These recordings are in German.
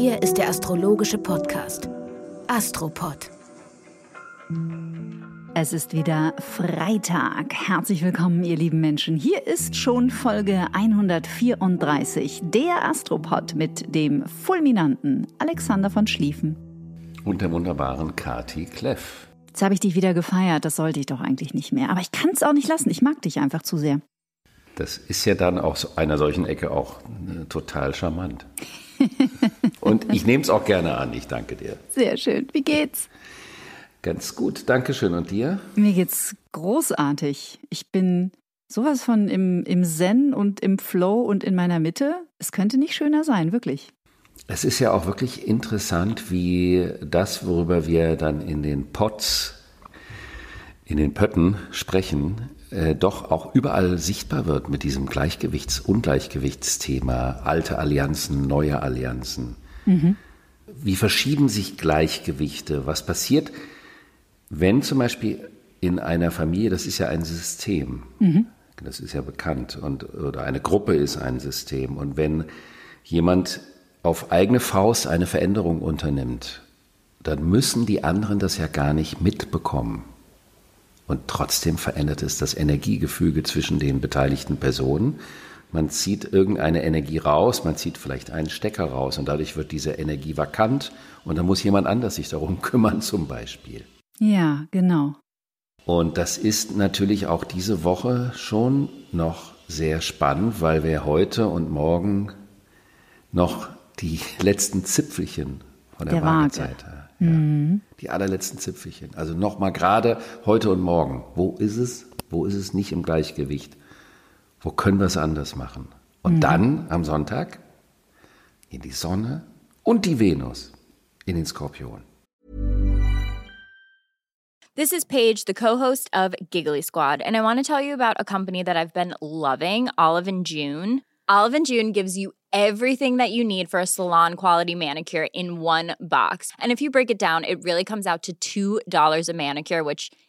Hier ist der astrologische Podcast Astropod. Es ist wieder Freitag. Herzlich willkommen, ihr lieben Menschen. Hier ist schon Folge 134, der Astropod mit dem fulminanten Alexander von Schlieffen. Und der wunderbaren Kati Kleff. Jetzt habe ich dich wieder gefeiert, das sollte ich doch eigentlich nicht mehr. Aber ich kann es auch nicht lassen, ich mag dich einfach zu sehr. Das ist ja dann aus einer solchen Ecke auch äh, total charmant. Und ich nehme es auch gerne an, ich danke dir. Sehr schön. Wie geht's? Ganz gut, danke schön. Und dir? Mir geht's großartig. Ich bin sowas von im, im Zen und im Flow und in meiner Mitte. Es könnte nicht schöner sein, wirklich. Es ist ja auch wirklich interessant, wie das, worüber wir dann in den Pots, in den Pötten sprechen, äh, doch auch überall sichtbar wird mit diesem Gleichgewichts-, Ungleichgewichtsthema, alte Allianzen, neue Allianzen. Wie verschieben sich Gleichgewichte? Was passiert, wenn zum Beispiel in einer Familie, das ist ja ein System, mhm. das ist ja bekannt, und, oder eine Gruppe ist ein System, und wenn jemand auf eigene Faust eine Veränderung unternimmt, dann müssen die anderen das ja gar nicht mitbekommen. Und trotzdem verändert es das Energiegefüge zwischen den beteiligten Personen. Man zieht irgendeine Energie raus, man zieht vielleicht einen Stecker raus und dadurch wird diese Energie vakant und dann muss jemand anders sich darum kümmern zum Beispiel. Ja, genau. Und das ist natürlich auch diese Woche schon noch sehr spannend, weil wir heute und morgen noch die letzten Zipfelchen von der, der Waagezeit haben. Ja. Mhm. Die allerletzten Zipfelchen. Also nochmal gerade heute und morgen. Wo ist es? Wo ist es nicht im Gleichgewicht? Wo können wir es anders machen? Und mhm. dann am Sonntag in die Sonne und die Venus in den Skorpion. This is Paige, the co-host of Giggly Squad, and I want to tell you about a company that I've been loving, Olive and June. Olive and June gives you everything that you need for a salon quality manicure in one box. And if you break it down, it really comes out to $2 a manicure, which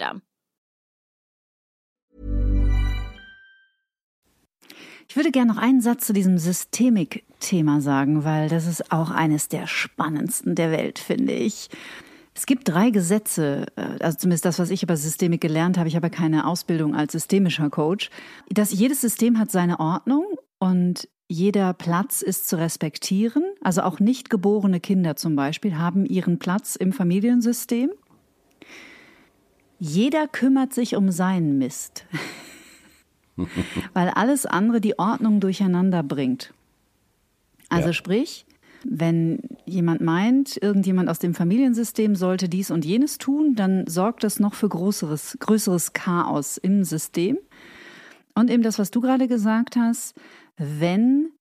System. Ich würde gerne noch einen Satz zu diesem Systemik-Thema sagen, weil das ist auch eines der spannendsten der Welt, finde ich. Es gibt drei Gesetze, äh, also zumindest das, was ich über Systemik gelernt habe. Ich habe keine Ausbildung als systemischer Coach. Dass jedes System hat seine Ordnung und jeder Platz ist zu respektieren. Also auch nicht geborene Kinder zum Beispiel haben ihren Platz im Familiensystem. Jeder kümmert sich um seinen Mist, weil alles andere die Ordnung durcheinander bringt. Also ja. sprich, wenn jemand meint, irgendjemand aus dem Familiensystem sollte dies und jenes tun, dann sorgt das noch für größeres, größeres Chaos im System. Und eben das, was du gerade gesagt hast, wenn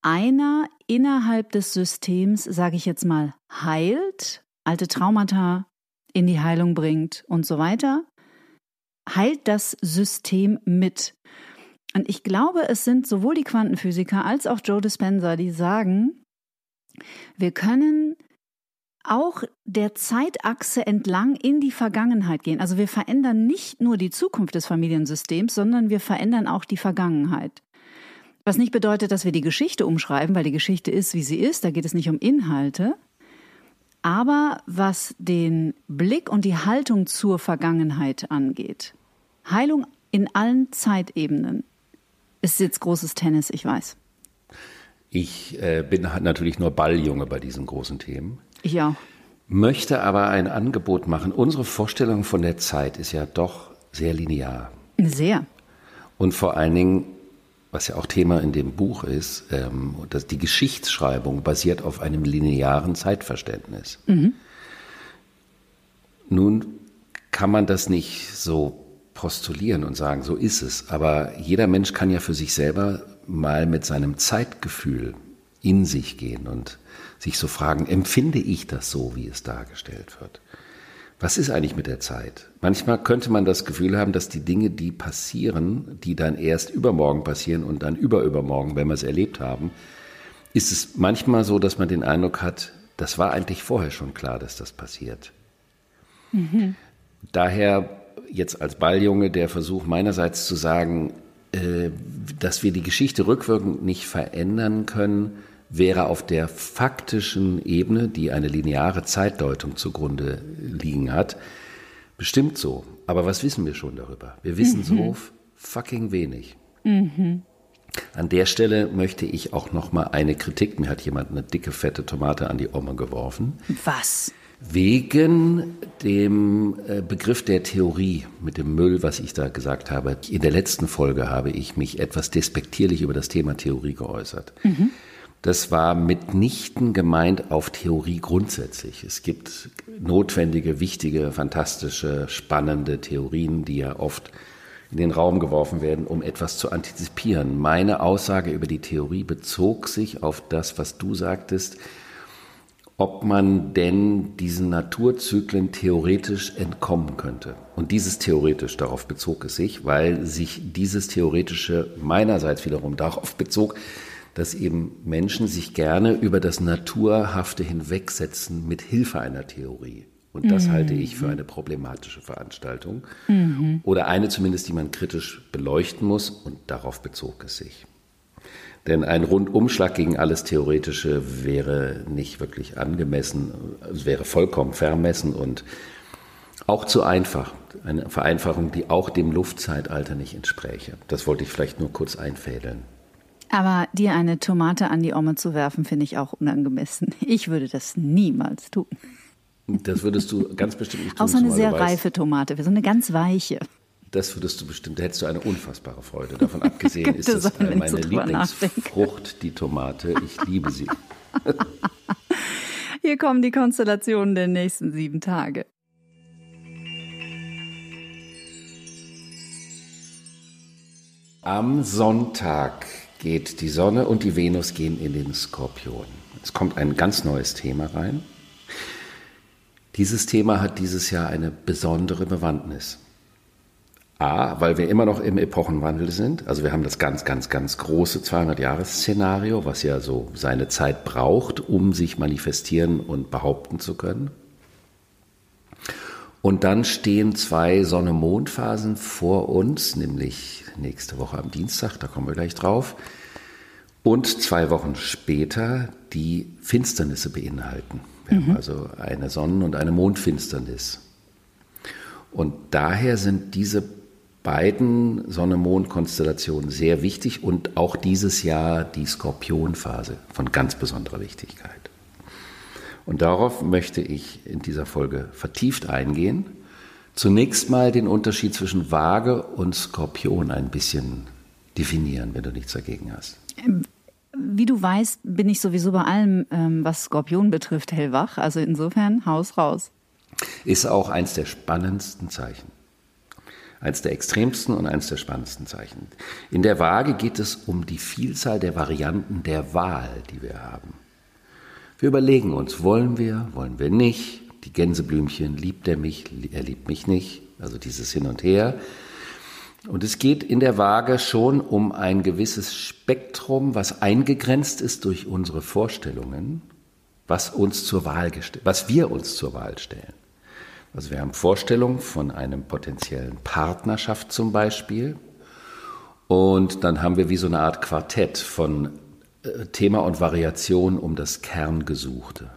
einer innerhalb des Systems, sage ich jetzt mal, heilt, alte Traumata in die Heilung bringt und so weiter, heilt das System mit. Und ich glaube, es sind sowohl die Quantenphysiker als auch Joe Dispenza, die sagen, wir können auch der Zeitachse entlang in die Vergangenheit gehen. Also wir verändern nicht nur die Zukunft des Familiensystems, sondern wir verändern auch die Vergangenheit. Was nicht bedeutet, dass wir die Geschichte umschreiben, weil die Geschichte ist, wie sie ist. Da geht es nicht um Inhalte, aber was den Blick und die Haltung zur Vergangenheit angeht, Heilung in allen Zeitebenen ist jetzt großes Tennis, ich weiß. Ich äh, bin natürlich nur Balljunge bei diesen großen Themen. Ich auch. Möchte aber ein Angebot machen. Unsere Vorstellung von der Zeit ist ja doch sehr linear. Sehr. Und vor allen Dingen was ja auch Thema in dem Buch ist, ähm, dass die Geschichtsschreibung basiert auf einem linearen Zeitverständnis. Mhm. Nun kann man das nicht so postulieren und sagen, so ist es. Aber jeder Mensch kann ja für sich selber mal mit seinem Zeitgefühl in sich gehen und sich so fragen, empfinde ich das so, wie es dargestellt wird? Was ist eigentlich mit der Zeit? Manchmal könnte man das Gefühl haben, dass die Dinge, die passieren, die dann erst übermorgen passieren und dann überübermorgen, wenn wir es erlebt haben, ist es manchmal so, dass man den Eindruck hat, das war eigentlich vorher schon klar, dass das passiert. Mhm. Daher jetzt als Balljunge der Versuch meinerseits zu sagen, äh, dass wir die Geschichte rückwirkend nicht verändern können, wäre auf der faktischen Ebene, die eine lineare Zeitdeutung zugrunde liegen hat, bestimmt so. Aber was wissen wir schon darüber? Wir wissen mhm. so fucking wenig. Mhm. An der Stelle möchte ich auch noch mal eine Kritik. Mir hat jemand eine dicke fette Tomate an die Oma geworfen. Was? Wegen dem äh, Begriff der Theorie mit dem Müll, was ich da gesagt habe. In der letzten Folge habe ich mich etwas despektierlich über das Thema Theorie geäußert. Mhm. Das war mitnichten gemeint auf Theorie grundsätzlich. Es gibt notwendige, wichtige, fantastische, spannende Theorien, die ja oft in den Raum geworfen werden, um etwas zu antizipieren. Meine Aussage über die Theorie bezog sich auf das, was du sagtest, ob man denn diesen Naturzyklen theoretisch entkommen könnte. Und dieses theoretisch, darauf bezog es sich, weil sich dieses theoretische meinerseits wiederum darauf bezog, dass eben Menschen sich gerne über das Naturhafte hinwegsetzen mit Hilfe einer Theorie. Und das mhm. halte ich für eine problematische Veranstaltung. Mhm. Oder eine zumindest, die man kritisch beleuchten muss. Und darauf bezog es sich. Denn ein Rundumschlag gegen alles Theoretische wäre nicht wirklich angemessen, es wäre vollkommen vermessen und auch zu einfach. Eine Vereinfachung, die auch dem Luftzeitalter nicht entspräche. Das wollte ich vielleicht nur kurz einfädeln. Aber dir eine Tomate an die Omme zu werfen, finde ich auch unangemessen. Ich würde das niemals tun. Das würdest du ganz bestimmt nicht tun. Außer eine sehr reife Tomate, so eine ganz weiche. Das würdest du bestimmt, da hättest du eine unfassbare Freude. Davon abgesehen ist das sein, meine Lieblingsfrucht, die Tomate. Ich liebe sie. Hier kommen die Konstellationen der nächsten sieben Tage. Am Sonntag geht die Sonne und die Venus gehen in den Skorpion. Es kommt ein ganz neues Thema rein. Dieses Thema hat dieses Jahr eine besondere Bewandtnis. A, weil wir immer noch im Epochenwandel sind. Also wir haben das ganz, ganz, ganz große 200-Jahres-Szenario, was ja so seine Zeit braucht, um sich manifestieren und behaupten zu können. Und dann stehen zwei Sonne-Mond-Phasen vor uns, nämlich nächste Woche am Dienstag, da kommen wir gleich drauf, und zwei Wochen später, die Finsternisse beinhalten. Wir mhm. haben also eine Sonnen- und eine Mondfinsternis. Und daher sind diese beiden Sonne-Mond-Konstellationen sehr wichtig und auch dieses Jahr die Skorpionphase von ganz besonderer Wichtigkeit. Und darauf möchte ich in dieser Folge vertieft eingehen. Zunächst mal den Unterschied zwischen Waage und Skorpion ein bisschen definieren, wenn du nichts dagegen hast. Wie du weißt, bin ich sowieso bei allem, ähm, was Skorpion betrifft, hellwach. Also insofern, Haus raus. Ist auch eins der spannendsten Zeichen eines der extremsten und eines der spannendsten Zeichen. In der Waage geht es um die Vielzahl der Varianten der Wahl, die wir haben. Wir überlegen uns, wollen wir, wollen wir nicht, die Gänseblümchen, liebt er mich, er liebt mich nicht, also dieses Hin und Her. Und es geht in der Waage schon um ein gewisses Spektrum, was eingegrenzt ist durch unsere Vorstellungen, was uns zur Wahl was wir uns zur Wahl stellen. Also wir haben Vorstellungen von einem potenziellen Partnerschaft zum Beispiel. Und dann haben wir wie so eine Art Quartett von Thema und Variation um das Kerngesuchte.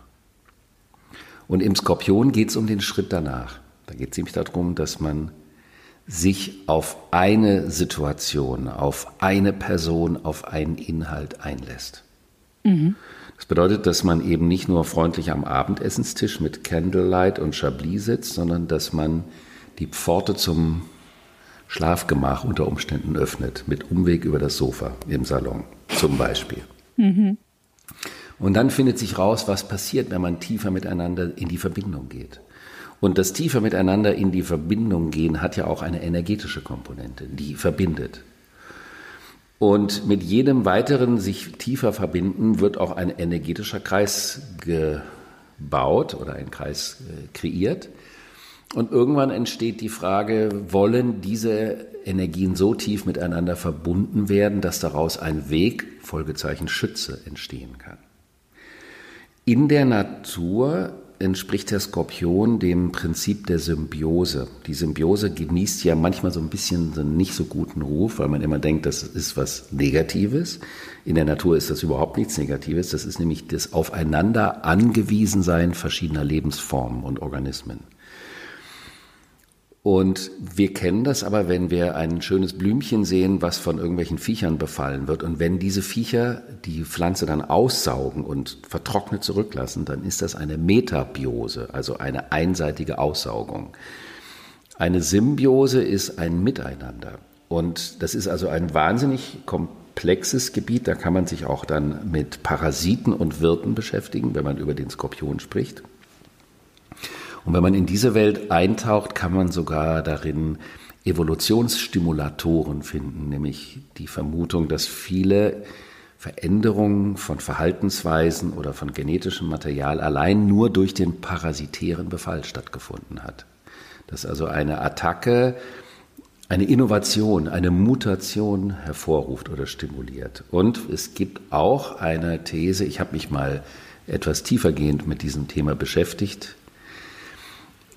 Und im Skorpion geht es um den Schritt danach. Da geht es nämlich darum, dass man sich auf eine Situation, auf eine Person, auf einen Inhalt einlässt. Mhm. Das bedeutet, dass man eben nicht nur freundlich am Abendessenstisch mit Candlelight und Chablis sitzt, sondern dass man die Pforte zum Schlafgemach unter Umständen öffnet, mit Umweg über das Sofa im Salon zum Beispiel. Mhm. Und dann findet sich raus, was passiert, wenn man tiefer miteinander in die Verbindung geht. Und das tiefer miteinander in die Verbindung gehen hat ja auch eine energetische Komponente, die verbindet. Und mit jedem weiteren sich tiefer verbinden wird auch ein energetischer Kreis gebaut oder ein Kreis äh, kreiert. Und irgendwann entsteht die Frage, wollen diese Energien so tief miteinander verbunden werden, dass daraus ein Weg, Folgezeichen Schütze, entstehen kann. In der Natur entspricht der Skorpion dem Prinzip der Symbiose. Die Symbiose genießt ja manchmal so ein bisschen einen nicht so guten Ruf, weil man immer denkt, das ist was Negatives. In der Natur ist das überhaupt nichts Negatives. Das ist nämlich das Aufeinander angewiesensein verschiedener Lebensformen und Organismen. Und wir kennen das aber, wenn wir ein schönes Blümchen sehen, was von irgendwelchen Viechern befallen wird. Und wenn diese Viecher die Pflanze dann aussaugen und vertrocknet zurücklassen, dann ist das eine Metabiose, also eine einseitige Aussaugung. Eine Symbiose ist ein Miteinander. Und das ist also ein wahnsinnig komplexes Gebiet. Da kann man sich auch dann mit Parasiten und Wirten beschäftigen, wenn man über den Skorpion spricht. Und wenn man in diese Welt eintaucht, kann man sogar darin Evolutionsstimulatoren finden, nämlich die Vermutung, dass viele Veränderungen von Verhaltensweisen oder von genetischem Material allein nur durch den parasitären Befall stattgefunden hat. Dass also eine Attacke eine Innovation, eine Mutation hervorruft oder stimuliert. Und es gibt auch eine These, ich habe mich mal etwas tiefergehend mit diesem Thema beschäftigt,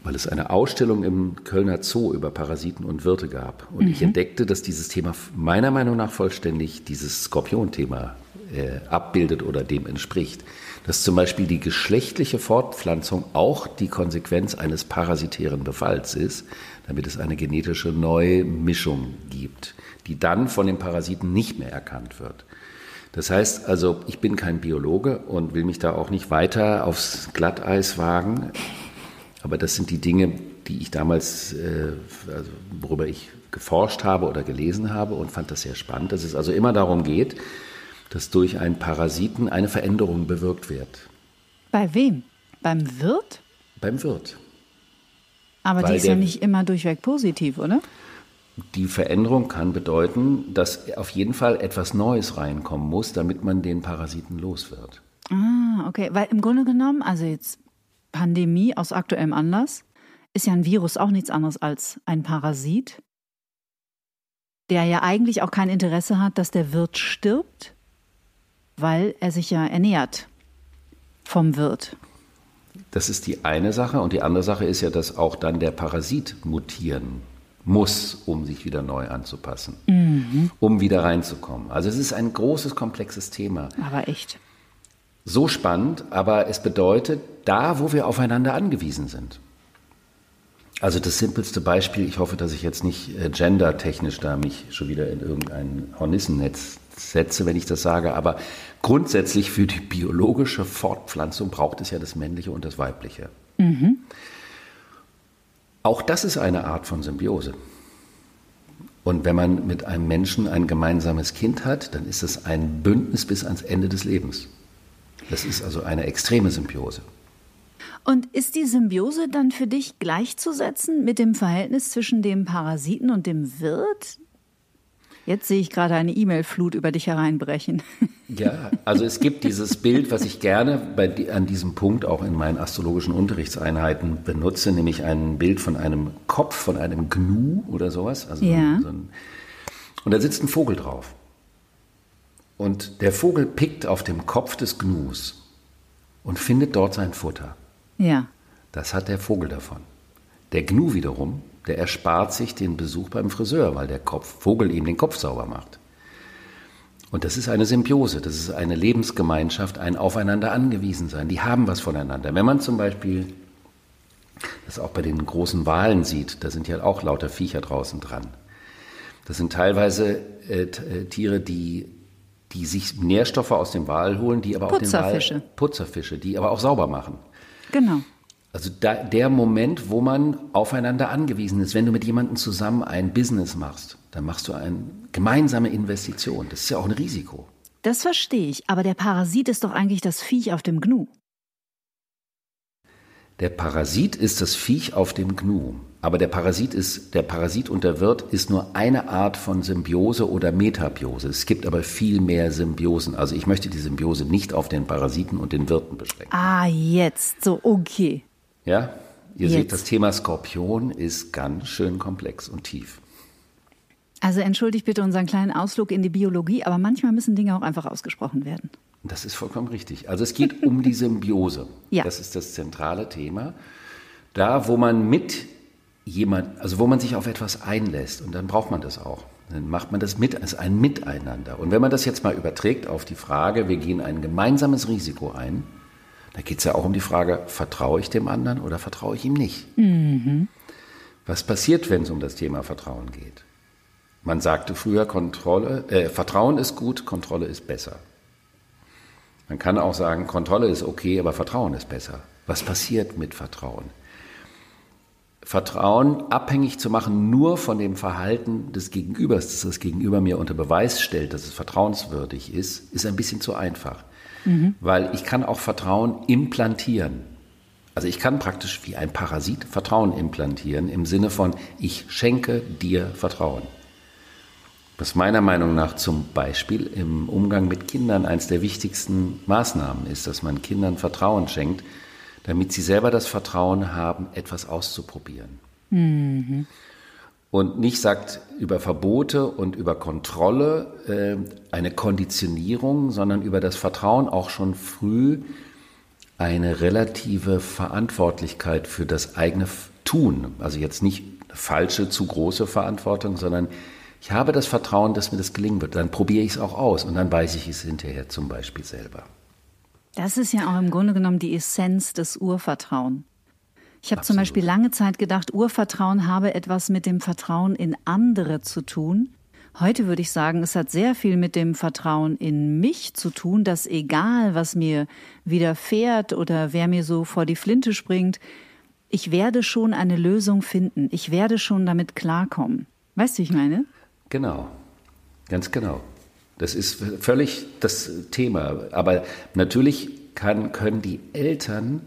weil es eine Ausstellung im Kölner Zoo über Parasiten und Wirte gab. Und mhm. ich entdeckte, dass dieses Thema meiner Meinung nach vollständig dieses Skorpion-Thema äh, abbildet oder dem entspricht. Dass zum Beispiel die geschlechtliche Fortpflanzung auch die Konsequenz eines parasitären Befalls ist, damit es eine genetische Neumischung gibt, die dann von den Parasiten nicht mehr erkannt wird. Das heißt also, ich bin kein Biologe und will mich da auch nicht weiter aufs Glatteis wagen. Aber das sind die Dinge, die ich damals, äh, also worüber ich geforscht habe oder gelesen habe und fand das sehr spannend, dass es also immer darum geht, dass durch einen Parasiten eine Veränderung bewirkt wird. Bei wem? Beim Wirt? Beim Wirt. Aber Weil die ist ja nicht immer durchweg positiv, oder? Die Veränderung kann bedeuten, dass auf jeden Fall etwas Neues reinkommen muss, damit man den Parasiten los wird. Ah, okay. Weil im Grunde genommen, also jetzt Pandemie aus aktuellem Anlass ist ja ein Virus auch nichts anderes als ein Parasit, der ja eigentlich auch kein Interesse hat, dass der Wirt stirbt, weil er sich ja ernährt vom Wirt. Das ist die eine Sache. Und die andere Sache ist ja, dass auch dann der Parasit mutieren muss, um sich wieder neu anzupassen, mhm. um wieder reinzukommen. Also es ist ein großes, komplexes Thema. Aber echt so spannend, aber es bedeutet, da, wo wir aufeinander angewiesen sind. Also das simpelste Beispiel, ich hoffe, dass ich jetzt nicht äh, gendertechnisch da mich schon wieder in irgendein Hornissennetz setze, wenn ich das sage, aber grundsätzlich für die biologische Fortpflanzung braucht es ja das Männliche und das Weibliche. Mhm. Auch das ist eine Art von Symbiose. Und wenn man mit einem Menschen ein gemeinsames Kind hat, dann ist es ein Bündnis bis ans Ende des Lebens. Das ist also eine extreme Symbiose. Und ist die Symbiose dann für dich gleichzusetzen mit dem Verhältnis zwischen dem Parasiten und dem Wirt? Jetzt sehe ich gerade eine E-Mail-Flut über dich hereinbrechen. Ja, also es gibt dieses Bild, was ich gerne bei, an diesem Punkt auch in meinen astrologischen Unterrichtseinheiten benutze, nämlich ein Bild von einem Kopf, von einem Gnu oder sowas. Also ja. so ein, und da sitzt ein Vogel drauf. Und der Vogel pickt auf dem Kopf des Gnus und findet dort sein Futter. Ja. Das hat der Vogel davon. Der Gnu wiederum, der erspart sich den Besuch beim Friseur, weil der Kopf, Vogel ihm den Kopf sauber macht. Und das ist eine Symbiose, das ist eine Lebensgemeinschaft, ein Aufeinander angewiesen sein. Die haben was voneinander. Wenn man zum Beispiel das auch bei den großen Walen sieht, da sind ja auch lauter Viecher draußen dran. Das sind teilweise äh, äh Tiere, die die sich Nährstoffe aus dem Wal holen, die aber auch den Wal Putzerfische, die aber auch sauber machen. Genau. Also da, der Moment, wo man aufeinander angewiesen ist, wenn du mit jemandem zusammen ein Business machst, dann machst du eine gemeinsame Investition. Das ist ja auch ein Risiko. Das verstehe ich, aber der Parasit ist doch eigentlich das Viech auf dem Gnu. Der Parasit ist das Viech auf dem Gnu. Aber der Parasit ist, der Parasit und der Wirt ist nur eine Art von Symbiose oder Metabiose. Es gibt aber viel mehr Symbiosen. Also ich möchte die Symbiose nicht auf den Parasiten und den Wirten beschränken. Ah, jetzt. So, okay. Ja? Ihr Jetzt. seht, das Thema Skorpion ist ganz schön komplex und tief. Also entschuldigt bitte unseren kleinen Ausflug in die Biologie, aber manchmal müssen Dinge auch einfach ausgesprochen werden. Das ist vollkommen richtig. Also es geht um die Symbiose. Ja. Das ist das zentrale Thema. Da, wo man mit jemand, also wo man sich auf etwas einlässt, und dann braucht man das auch. Dann macht man das mit als ein Miteinander. Und wenn man das jetzt mal überträgt auf die Frage, wir gehen ein gemeinsames Risiko ein, da geht es ja auch um die Frage, vertraue ich dem anderen oder vertraue ich ihm nicht? Was passiert, wenn es um das Thema Vertrauen geht? Man sagte früher, Kontrolle, äh, Vertrauen ist gut, Kontrolle ist besser. Man kann auch sagen, Kontrolle ist okay, aber Vertrauen ist besser. Was passiert mit Vertrauen? Vertrauen abhängig zu machen nur von dem Verhalten des Gegenübers, dass das Gegenüber mir unter Beweis stellt, dass es vertrauenswürdig ist, ist ein bisschen zu einfach. Weil ich kann auch Vertrauen implantieren. Also ich kann praktisch wie ein Parasit Vertrauen implantieren im Sinne von, ich schenke dir Vertrauen. Was meiner Meinung nach zum Beispiel im Umgang mit Kindern eines der wichtigsten Maßnahmen ist, dass man Kindern Vertrauen schenkt, damit sie selber das Vertrauen haben, etwas auszuprobieren. Und nicht sagt über Verbote und über Kontrolle äh, eine Konditionierung, sondern über das Vertrauen auch schon früh eine relative Verantwortlichkeit für das eigene Tun. Also jetzt nicht falsche, zu große Verantwortung, sondern ich habe das Vertrauen, dass mir das gelingen wird. Dann probiere ich es auch aus und dann weiß ich es hinterher zum Beispiel selber. Das ist ja auch im Grunde genommen die Essenz des Urvertrauen. Ich habe zum. Beispiel lange Zeit gedacht, Urvertrauen habe etwas mit dem Vertrauen in andere zu tun. Heute würde ich sagen, es hat sehr viel mit dem Vertrauen in mich zu tun, dass egal, was mir widerfährt oder wer mir so vor die Flinte springt, ich werde schon eine Lösung finden. Ich werde schon damit klarkommen. Weißt du, wie ich meine? Genau, ganz genau. Das ist völlig das Thema. Aber natürlich kann, können die Eltern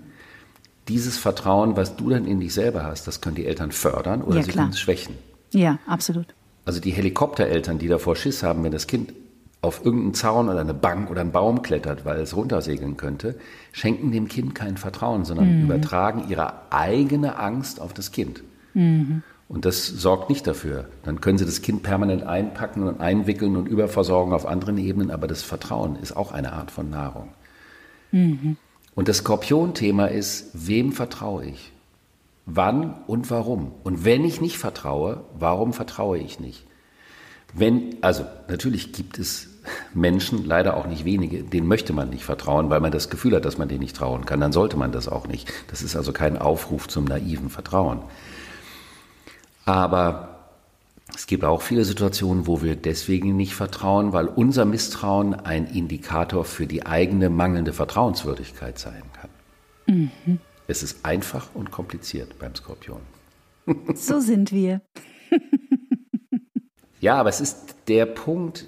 dieses Vertrauen, was du dann in dich selber hast, das können die Eltern fördern oder Ja, sie können es schwächen. Ja, absolut. Also die Helikoptereltern, die davor Schiss haben, wenn das Kind auf irgendeinen Zaun oder eine Bank oder einen Baum klettert, weil es runtersegeln könnte, schenken dem Kind kein Vertrauen, sondern übertragen ihre eigene Angst auf das Kind. Und das sorgt nicht dafür. Dann können sie das Kind permanent einpacken und einwickeln und überversorgen auf anderen Ebenen, aber das Vertrauen ist auch eine Art von Nahrung. Und das Skorpion-Thema ist, wem vertraue ich? Wann und warum? Und wenn ich nicht vertraue, warum vertraue ich nicht? Wenn, also natürlich gibt es Menschen, leider auch nicht wenige, denen möchte man nicht vertrauen, weil man das Gefühl hat, dass man denen nicht trauen kann. Dann sollte man das auch nicht. Das ist also kein Aufruf zum naiven Vertrauen. Aber es gibt auch viele Situationen, wo wir deswegen nicht vertrauen, weil unser Misstrauen ein Indikator für die eigene mangelnde Vertrauenswürdigkeit sein kann. Es ist einfach und kompliziert beim Skorpion. So sind wir. Ja, aber es ist der Punkt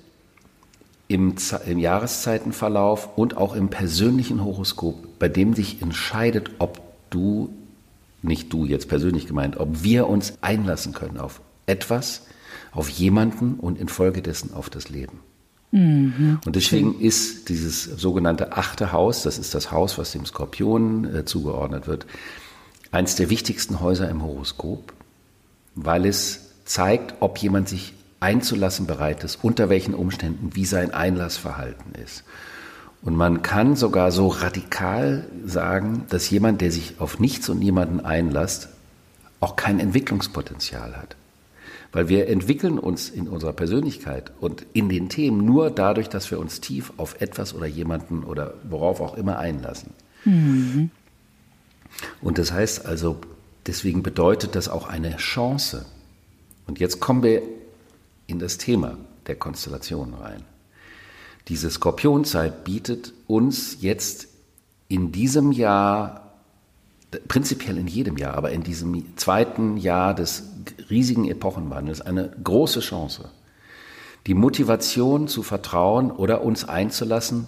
im, im Jahreszeitenverlauf und auch im persönlichen Horoskop, bei dem sich entscheidet, ob du, nicht du jetzt persönlich gemeint, ob wir uns einlassen können auf etwas, auf jemanden und infolgedessen auf das Leben. Und deswegen ist dieses sogenannte achte Haus, das ist das Haus, was dem Skorpion äh, zugeordnet wird, eines der wichtigsten Häuser im Horoskop, weil es zeigt, ob jemand sich einzulassen bereit ist, unter welchen Umständen, wie sein Einlassverhalten ist. Und man kann sogar so radikal sagen, dass jemand, der sich auf nichts und niemanden einlässt, auch kein Entwicklungspotenzial hat. Weil wir entwickeln uns in unserer Persönlichkeit und in den Themen nur dadurch, dass wir uns tief auf etwas oder jemanden oder worauf auch immer einlassen. Und das heißt also, deswegen bedeutet das auch eine Chance. Und jetzt kommen wir in das Thema der Konstellation rein. Diese Skorpionzeit bietet uns jetzt in diesem Jahr, prinzipiell in jedem Jahr, aber in diesem zweiten Jahr des riesigen Epochenwandels eine große Chance. Die Motivation zu vertrauen oder uns einzulassen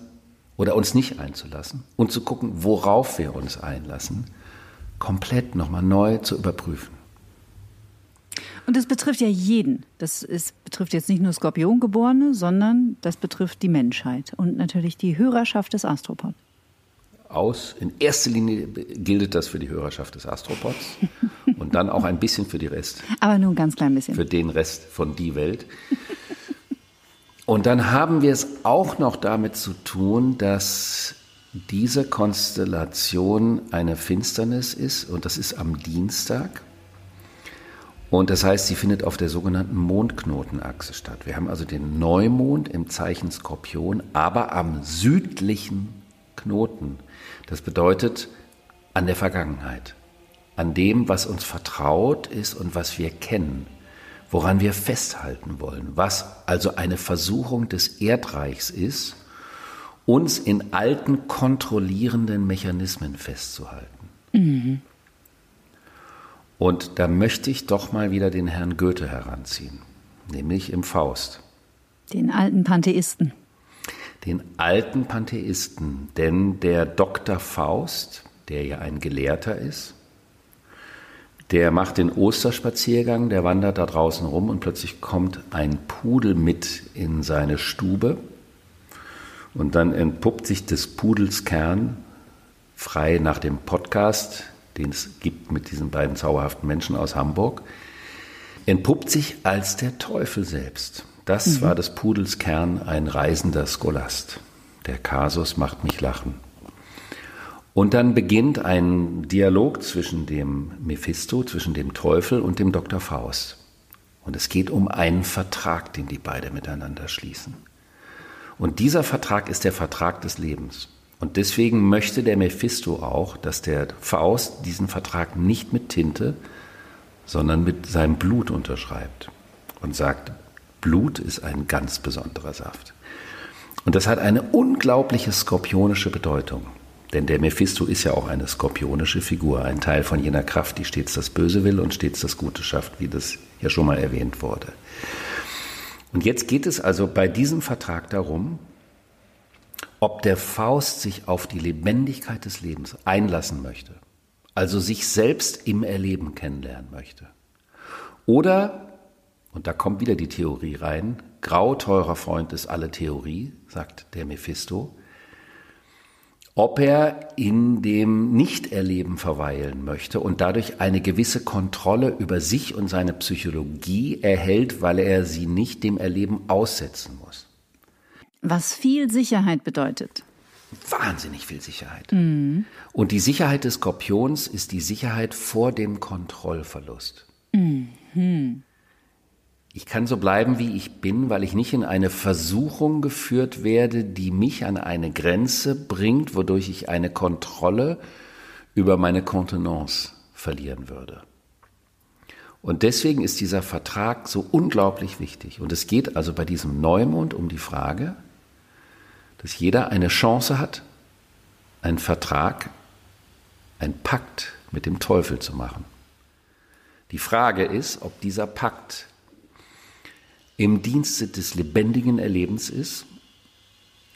oder uns nicht einzulassen und zu gucken, worauf wir uns einlassen, komplett nochmal neu zu überprüfen. Und das betrifft ja jeden. Das ist, betrifft jetzt nicht nur Skorpiongeborene, sondern das betrifft die Menschheit und natürlich die Hörerschaft des Astropod. Aus. In erster Linie gilt das für die Hörerschaft des Astropods und dann auch ein bisschen für die Rest. Aber nur ein ganz klein bisschen. Für den Rest von die Welt. Und dann haben wir es auch noch damit zu tun, dass diese Konstellation eine Finsternis ist und das ist am Dienstag. Und das heißt, sie findet auf der sogenannten Mondknotenachse statt. Wir haben also den Neumond im Zeichen Skorpion, aber am südlichen Knoten. Das bedeutet an der Vergangenheit, an dem, was uns vertraut ist und was wir kennen, woran wir festhalten wollen, was also eine Versuchung des Erdreichs ist, uns in alten kontrollierenden Mechanismen festzuhalten. Mhm. Und da möchte ich doch mal wieder den Herrn Goethe heranziehen, nämlich im Faust. Den alten Pantheisten. Den alten Pantheisten, denn der Dr. Faust, der ja ein Gelehrter ist, der macht den Osterspaziergang, der wandert da draußen rum und plötzlich kommt ein Pudel mit in seine Stube und dann entpuppt sich des Pudels Kern frei nach dem Podcast, den es gibt mit diesen beiden zauberhaften Menschen aus Hamburg, entpuppt sich als der Teufel selbst. Das mhm. war des Pudels Kern ein reisender Scholast. Der Kasus macht mich lachen. Und dann beginnt ein Dialog zwischen dem Mephisto, zwischen dem Teufel und dem Dr. Faust. Und es geht um einen Vertrag, den die beide miteinander schließen. Und dieser Vertrag ist der Vertrag des Lebens. Und deswegen möchte der Mephisto auch, dass der Faust diesen Vertrag nicht mit Tinte, sondern mit seinem Blut unterschreibt und sagt, Blut ist ein ganz besonderer Saft. Und das hat eine unglaubliche skorpionische Bedeutung. Denn der Mephisto ist ja auch eine skorpionische Figur, ein Teil von jener Kraft, die stets das Böse will und stets das Gute schafft, wie das ja schon mal erwähnt wurde. Und jetzt geht es also bei diesem Vertrag darum, ob der Faust sich auf die Lebendigkeit des Lebens einlassen möchte, also sich selbst im Erleben kennenlernen möchte. Oder, und da kommt wieder die Theorie rein, grau teurer Freund ist alle Theorie, sagt der Mephisto, ob er in dem Nichterleben verweilen möchte und dadurch eine gewisse Kontrolle über sich und seine Psychologie erhält, weil er sie nicht dem Erleben aussetzen muss. Was viel Sicherheit bedeutet. Wahnsinnig viel Sicherheit. Mhm. Und die Sicherheit des Skorpions ist die Sicherheit vor dem Kontrollverlust. Mhm. Ich kann so bleiben, wie ich bin, weil ich nicht in eine Versuchung geführt werde, die mich an eine Grenze bringt, wodurch ich eine Kontrolle über meine Kontenance verlieren würde. Und deswegen ist dieser Vertrag so unglaublich wichtig. Und es geht also bei diesem Neumond um die Frage, dass jeder eine Chance hat, einen Vertrag, einen Pakt mit dem Teufel zu machen. Die Frage ist, ob dieser Pakt im Dienste des lebendigen Erlebens ist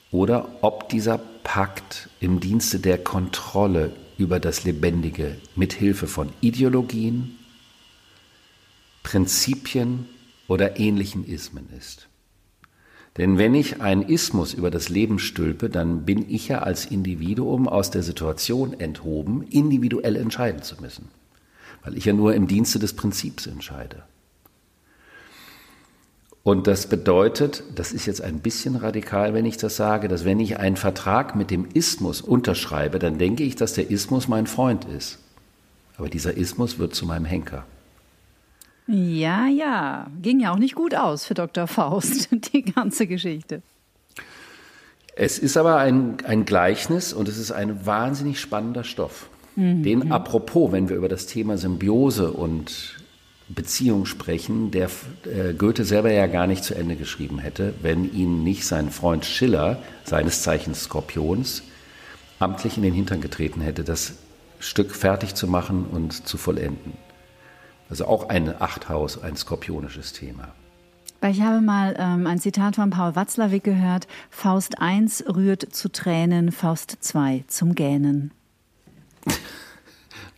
oder ob dieser Pakt im Dienste der Kontrolle über das Lebendige mit Hilfe von Ideologien, Prinzipien oder ähnlichen Ismen ist. Denn wenn ich einen Ismus über das Leben stülpe, dann bin ich ja als Individuum aus der Situation enthoben, individuell entscheiden zu müssen, weil ich ja nur im Dienste des Prinzips entscheide. Und das bedeutet, das ist jetzt ein bisschen radikal, wenn ich das sage, dass wenn ich einen Vertrag mit dem Ismus unterschreibe, dann denke ich, dass der Ismus mein Freund ist. Aber dieser Ismus wird zu meinem Henker. Ja, ja, ging ja auch nicht gut aus für Dr. Faust, die ganze Geschichte. Es ist aber ein, ein Gleichnis und es ist ein wahnsinnig spannender Stoff. Mhm. Den apropos, wenn wir über das Thema Symbiose und Beziehung sprechen, der äh, Goethe selber ja gar nicht zu Ende geschrieben hätte, wenn ihn nicht sein Freund Schiller, seines Zeichens Skorpions, amtlich in den Hintern getreten hätte, das Stück fertig zu machen und zu vollenden. Also auch ein Achthaus, ein skorpionisches Thema. Ich habe mal ähm, ein Zitat von Paul Watzlawick gehört. Faust 1 rührt zu Tränen, Faust 2 zum Gähnen.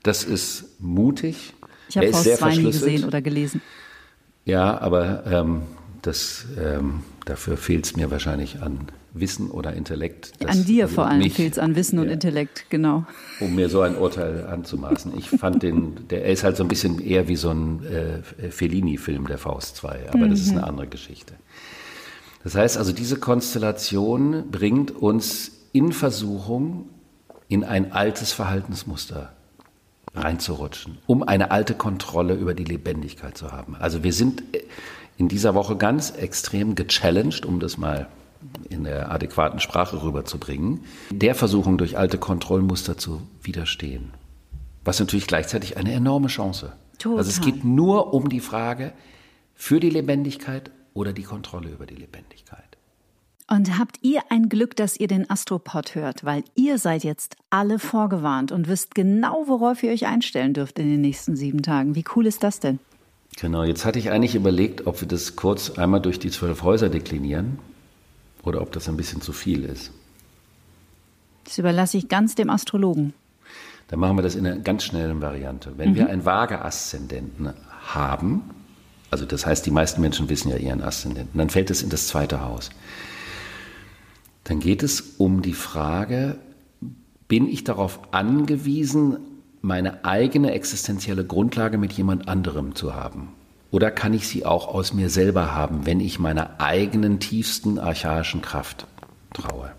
Das ist mutig, ich habe Faust 2 nie gesehen oder gelesen. Ja, aber ähm, das, ähm, dafür fehlt es mir wahrscheinlich an Wissen oder Intellekt. Das, an dir also vor allem fehlt es an Wissen ja, und Intellekt, genau. Um mir so ein Urteil anzumaßen. Ich fand den, der er ist halt so ein bisschen eher wie so ein äh, Fellini-Film, der Faust 2, aber mhm. das ist eine mhm. andere Geschichte. Das heißt also, diese Konstellation bringt uns in Versuchung, in ein altes Verhaltensmuster reinzurutschen, um eine alte Kontrolle über die Lebendigkeit zu haben. Also wir sind in dieser Woche ganz extrem gechallenged, um das mal in der adäquaten Sprache rüberzubringen, der Versuchung durch alte Kontrollmuster zu widerstehen. Was natürlich gleichzeitig eine enorme Chance. Total. Also es geht nur um die Frage für die Lebendigkeit oder die Kontrolle über die Lebendigkeit. Und habt ihr ein Glück, dass ihr den Astropod hört, weil ihr seid jetzt alle vorgewarnt und wisst genau, worauf ihr euch einstellen dürft in den nächsten sieben Tagen. Wie cool ist das denn? Genau, jetzt hatte ich eigentlich überlegt, ob wir das kurz einmal durch die zwölf Häuser deklinieren oder ob das ein bisschen zu viel ist. Das überlasse ich ganz dem Astrologen. Dann machen wir das in einer ganz schnellen Variante. Wenn mhm. wir einen Waage-Aszendenten haben, also das heißt, die meisten Menschen wissen ja ihren Aszendenten, dann fällt es in das zweite Haus. Dann geht es um die Frage, bin ich darauf angewiesen, meine eigene existenzielle Grundlage mit jemand anderem zu haben? Oder kann ich sie auch aus mir selber haben, wenn ich meiner eigenen tiefsten archaischen Kraft traue?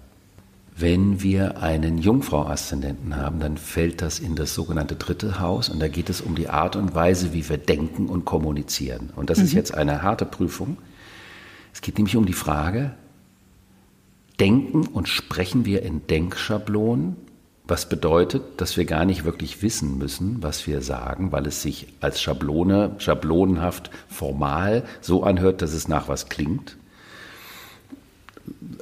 Wenn wir einen Jungfrau-Aszendenten haben, dann fällt das in das sogenannte dritte Haus und da geht es um die Art und Weise, wie wir denken und kommunizieren. Und das mhm. ist jetzt eine harte Prüfung. Es geht nämlich um die Frage, denken und sprechen wir in Denkschablonen was bedeutet, dass wir gar nicht wirklich wissen müssen, was wir sagen, weil es sich als Schablone, schablonenhaft, formal so anhört, dass es nach was klingt.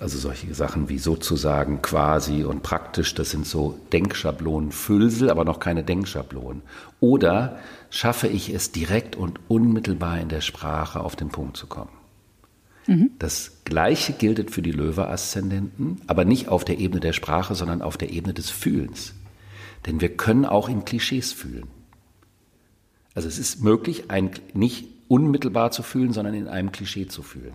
Also solche Sachen wie sozusagen, quasi und praktisch, das sind so Denkschablonen, Füllsel, aber noch keine Denkschablonen. Oder schaffe ich es direkt und unmittelbar in der Sprache auf den Punkt zu kommen? Mhm. Das Gleiche gilt für die Löwe-Aszendenten, aber nicht auf der Ebene der Sprache, sondern auf der Ebene des Fühlens. Denn wir können auch in Klischees fühlen. Also es ist möglich, ein, nicht unmittelbar zu fühlen, sondern in einem Klischee zu fühlen.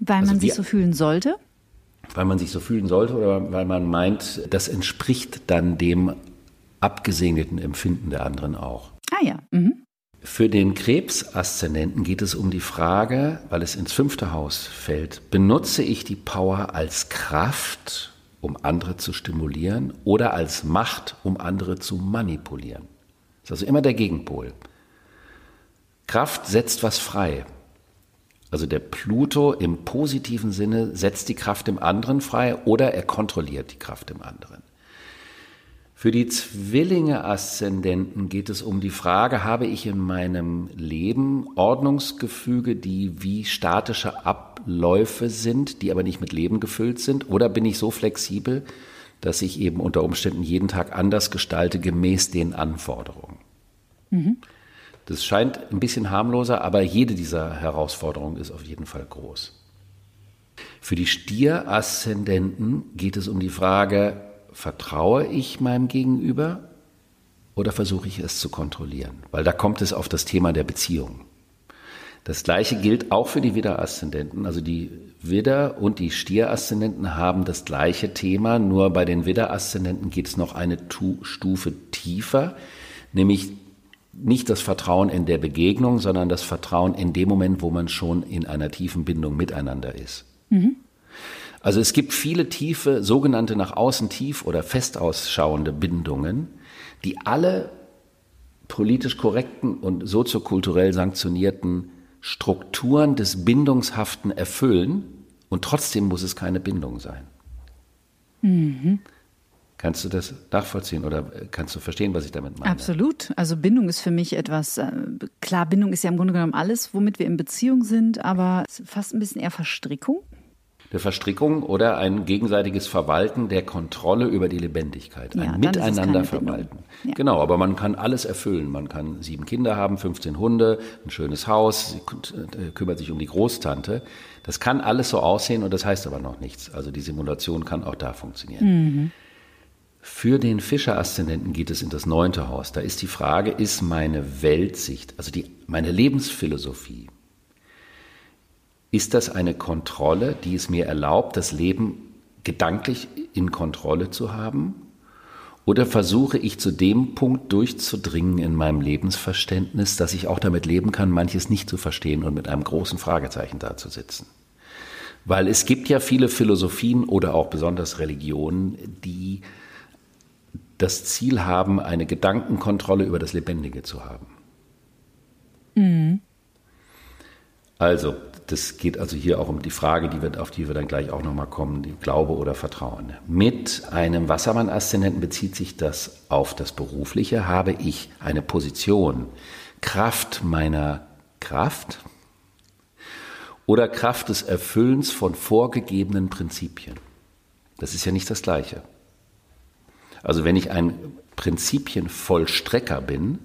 Weil man also sich so fühlen sollte? Weil man sich so fühlen sollte oder weil man meint, das entspricht dann dem abgesegneten Empfinden der anderen auch. Ah ja. Mhm. Für den Krebsaszendenten geht es um die Frage, weil es ins fünfte Haus fällt, benutze ich die Power als Kraft, um andere zu stimulieren oder als Macht, um andere zu manipulieren? Das ist also immer der Gegenpol. Kraft setzt was frei. Also der Pluto im positiven Sinne setzt die Kraft im anderen frei oder er kontrolliert die Kraft im anderen. Für die Zwillinge-Aszendenten geht es um die Frage, habe ich in meinem Leben Ordnungsgefüge, die wie statische Abläufe sind, die aber nicht mit Leben gefüllt sind? Oder bin ich so flexibel, dass ich eben unter Umständen jeden Tag anders gestalte, gemäß den Anforderungen? Mhm. Das scheint ein bisschen harmloser, aber jede dieser Herausforderungen ist auf jeden Fall groß. Für die Stier-Aszendenten geht es um die Frage, vertraue ich meinem Gegenüber oder versuche ich es zu kontrollieren? Weil da kommt es auf das Thema der Beziehung. Das gleiche gilt auch für die Widder-Aszendenten. Also die Widder- und die Stier-Aszendenten haben das gleiche Thema, nur bei den Widder-Aszendenten geht es noch eine Stufe tiefer, nämlich nicht das Vertrauen in der Begegnung, sondern das Vertrauen in dem Moment, wo man schon in einer tiefen Bindung miteinander ist. Mhm. Also es gibt viele tiefe, sogenannte nach außen tief oder fest ausschauende Bindungen, die alle politisch korrekten und soziokulturell sanktionierten Strukturen des Bindungshaften erfüllen und trotzdem muss es keine Bindung sein. Mhm. Kannst du das nachvollziehen oder kannst du verstehen, was ich damit meine? Absolut. Also Bindung ist für mich etwas, äh, klar, Bindung ist ja im Grunde genommen alles, womit wir in Beziehung sind, aber fast ein bisschen eher Verstrickung der Verstrickung oder ein gegenseitiges Verwalten der Kontrolle über die Lebendigkeit. Ein ja, Miteinander verwalten. Ja. Genau, aber man kann alles erfüllen. Man kann sieben Kinder haben, 15 Hunde, ein schönes Haus, äh, kümmert sich um die Großtante. Das kann alles so aussehen und das heißt aber noch nichts. Also die Simulation kann auch da funktionieren. Mhm. Für den Fischer-Aszendenten geht es in das neunte Haus. Da ist die Frage, ist meine Weltsicht, also die, meine Lebensphilosophie, ist das eine Kontrolle, die es mir erlaubt, das Leben gedanklich in Kontrolle zu haben? Oder versuche ich zu dem Punkt durchzudringen in meinem Lebensverständnis, dass ich auch damit leben kann, manches nicht zu verstehen und mit einem großen Fragezeichen dazusitzen? Weil es gibt ja viele Philosophien oder auch besonders Religionen, die das Ziel haben, eine Gedankenkontrolle über das Lebendige zu haben. Mhm. Also, das geht also hier auch um die Frage, die wir, auf die wir dann gleich auch nochmal kommen, die Glaube oder Vertrauen. Mit einem Wassermann-Aszendenten bezieht sich das auf das Berufliche. Habe ich eine Position, Kraft meiner Kraft oder Kraft des Erfüllens von vorgegebenen Prinzipien? Das ist ja nicht das Gleiche. Also wenn ich ein Prinzipienvollstrecker bin,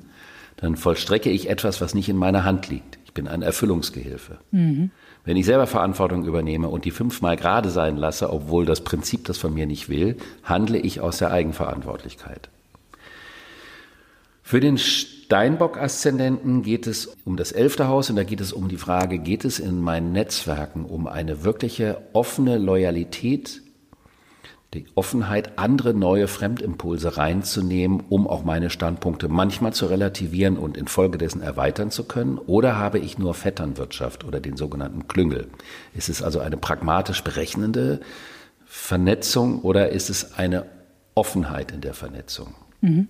dann vollstrecke ich etwas, was nicht in meiner Hand liegt bin ein Erfüllungsgehilfe. Mhm. Wenn ich selber Verantwortung übernehme und die fünfmal gerade sein lasse, obwohl das Prinzip das von mir nicht will, handle ich aus der Eigenverantwortlichkeit. Für den Steinbock-Aszendenten geht es um das elfte Haus und da geht es um die Frage, geht es in meinen Netzwerken um eine wirkliche offene Loyalität die Offenheit, andere neue Fremdimpulse reinzunehmen, um auch meine Standpunkte manchmal zu relativieren und infolgedessen erweitern zu können? Oder habe ich nur Vetternwirtschaft oder den sogenannten Klüngel? Ist es also eine pragmatisch berechnende Vernetzung oder ist es eine Offenheit in der Vernetzung? Mhm.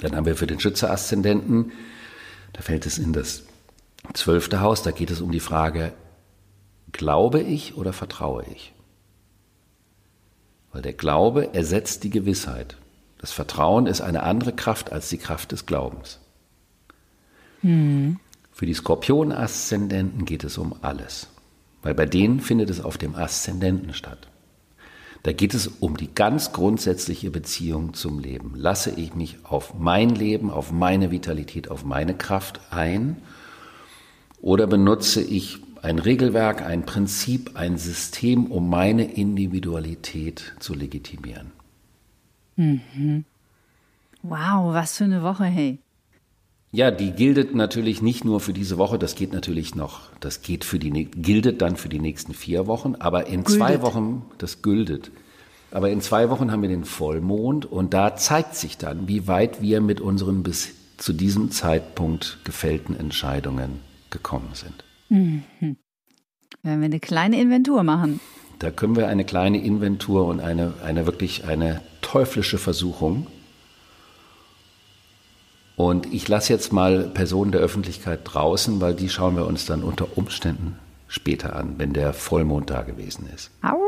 Dann haben wir für den Schütze-Aszendenten, da fällt es in das zwölfte Haus, da geht es um die Frage, glaube ich oder vertraue ich? Weil der Glaube ersetzt die Gewissheit. Das Vertrauen ist eine andere Kraft als die Kraft des Glaubens. Hm. Für die Skorpion-Aszendenten geht es um alles. Weil bei denen findet es auf dem Aszendenten statt. Da geht es um die ganz grundsätzliche Beziehung zum Leben. Lasse ich mich auf mein Leben, auf meine Vitalität, auf meine Kraft ein oder benutze ich ein Regelwerk, ein Prinzip, ein System, um meine Individualität zu legitimieren. Mhm. Wow, was für eine Woche, hey. Ja, die gildet natürlich nicht nur für diese Woche, das geht natürlich noch, das geht für die, gildet dann für die nächsten vier Wochen, aber in güldet. zwei Wochen, das güldet. Aber in zwei Wochen haben wir den Vollmond und da zeigt sich dann, wie weit wir mit unseren bis zu diesem Zeitpunkt gefällten Entscheidungen gekommen sind. Mhm. Werden wir eine kleine Inventur machen. Da können wir eine kleine Inventur und eine, eine wirklich eine teuflische Versuchung. Und ich lasse jetzt mal Personen der Öffentlichkeit draußen, weil die schauen wir uns dann unter Umständen später an, wenn der Vollmond da gewesen ist. Au.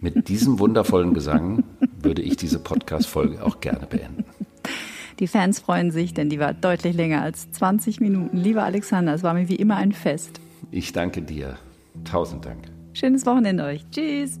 Mit diesem wundervollen Gesang würde ich diese Podcast-Folge auch gerne beenden. Die Fans freuen sich, denn die war deutlich länger als 20 Minuten. Lieber Alexander, es war mir wie immer ein Fest. Ich danke dir. Tausend Dank. Schönes Wochenende euch. Tschüss.